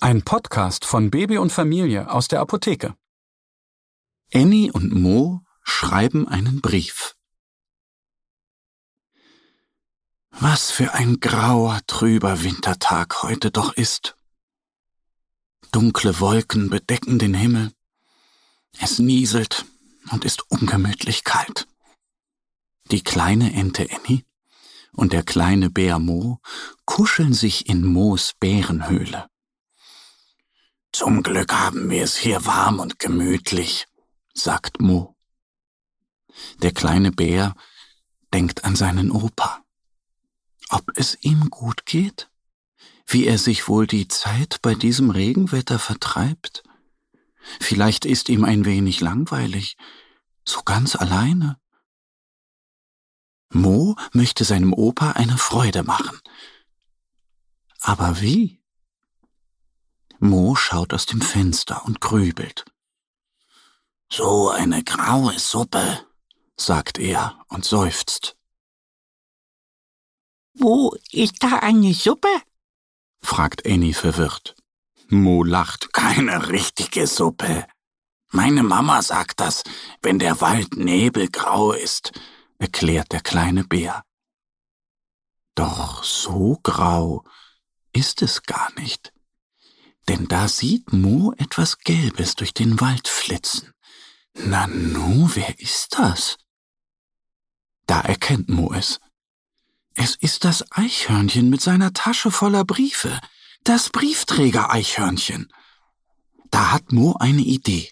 Ein Podcast von Baby und Familie aus der Apotheke. Annie und Mo schreiben einen Brief. Was für ein grauer, trüber Wintertag heute doch ist. Dunkle Wolken bedecken den Himmel. Es nieselt und ist ungemütlich kalt. Die kleine Ente Annie und der kleine Bär Mo kuscheln sich in Moos Bärenhöhle. Zum Glück haben wir es hier warm und gemütlich, sagt Mo. Der kleine Bär denkt an seinen Opa. Ob es ihm gut geht? Wie er sich wohl die Zeit bei diesem Regenwetter vertreibt? Vielleicht ist ihm ein wenig langweilig, so ganz alleine. Mo möchte seinem Opa eine Freude machen. Aber wie? Mo schaut aus dem Fenster und grübelt. So eine graue Suppe, sagt er und seufzt. Wo ist da eine Suppe? fragt Annie verwirrt. Mo lacht. Keine richtige Suppe. Meine Mama sagt das, wenn der Wald nebelgrau ist, erklärt der kleine Bär. Doch so grau ist es gar nicht denn da sieht Mo etwas Gelbes durch den Wald flitzen. Nanu, wer ist das? Da erkennt Mo es. Es ist das Eichhörnchen mit seiner Tasche voller Briefe, das Briefträger-Eichhörnchen. Da hat Mo eine Idee.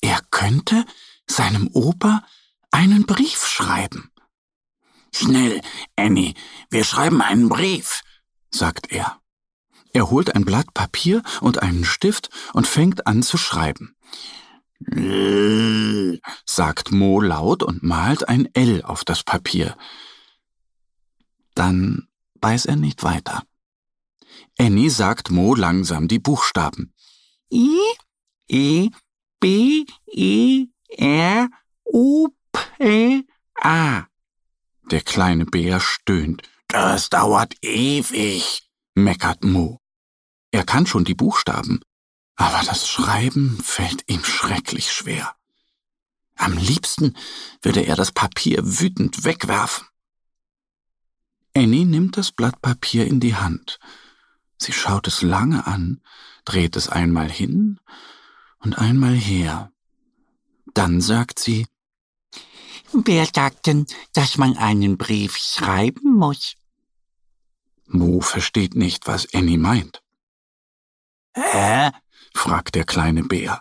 Er könnte seinem Opa einen Brief schreiben. Schnell, Annie, wir schreiben einen Brief, sagt er. Er holt ein Blatt Papier und einen Stift und fängt an zu schreiben. L, sagt Mo laut und malt ein L auf das Papier. Dann weiß er nicht weiter. Annie sagt Mo langsam die Buchstaben. I, E, B, E, R, U, P, A. Der kleine Bär stöhnt. Das dauert ewig, meckert Mo. Er kann schon die Buchstaben, aber das Schreiben fällt ihm schrecklich schwer. Am liebsten würde er das Papier wütend wegwerfen. Annie nimmt das Blatt Papier in die Hand. Sie schaut es lange an, dreht es einmal hin und einmal her. Dann sagt sie, Wer sagt denn, dass man einen Brief schreiben muss? Mo versteht nicht, was Annie meint. Hä? fragt der kleine Bär.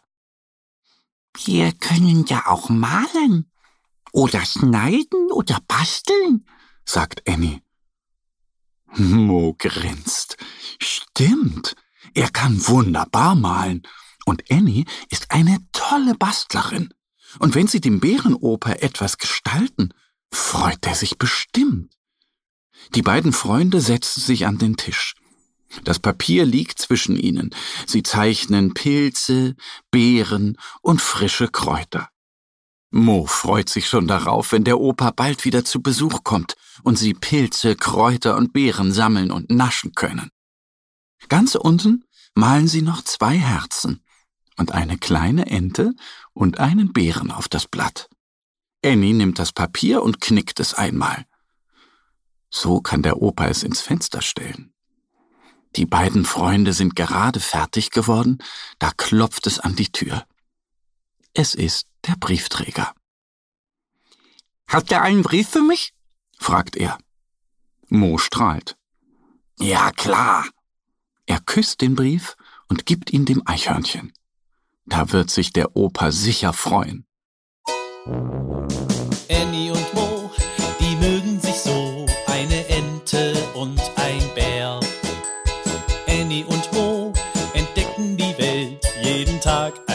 Wir können ja auch malen oder schneiden oder basteln, sagt Annie. Mo grinst. Stimmt, er kann wunderbar malen. Und Annie ist eine tolle Bastlerin. Und wenn sie dem Bärenoper etwas gestalten, freut er sich bestimmt. Die beiden Freunde setzen sich an den Tisch. Das Papier liegt zwischen ihnen. Sie zeichnen Pilze, Beeren und frische Kräuter. Mo freut sich schon darauf, wenn der Opa bald wieder zu Besuch kommt und sie Pilze, Kräuter und Beeren sammeln und naschen können. Ganz unten malen sie noch zwei Herzen und eine kleine Ente und einen Bären auf das Blatt. Annie nimmt das Papier und knickt es einmal. So kann der Opa es ins Fenster stellen. Die beiden Freunde sind gerade fertig geworden, da klopft es an die Tür. Es ist der Briefträger. Hat er einen Brief für mich? fragt er. Mo strahlt. Ja, klar. Er küsst den Brief und gibt ihn dem Eichhörnchen. Da wird sich der Opa sicher freuen.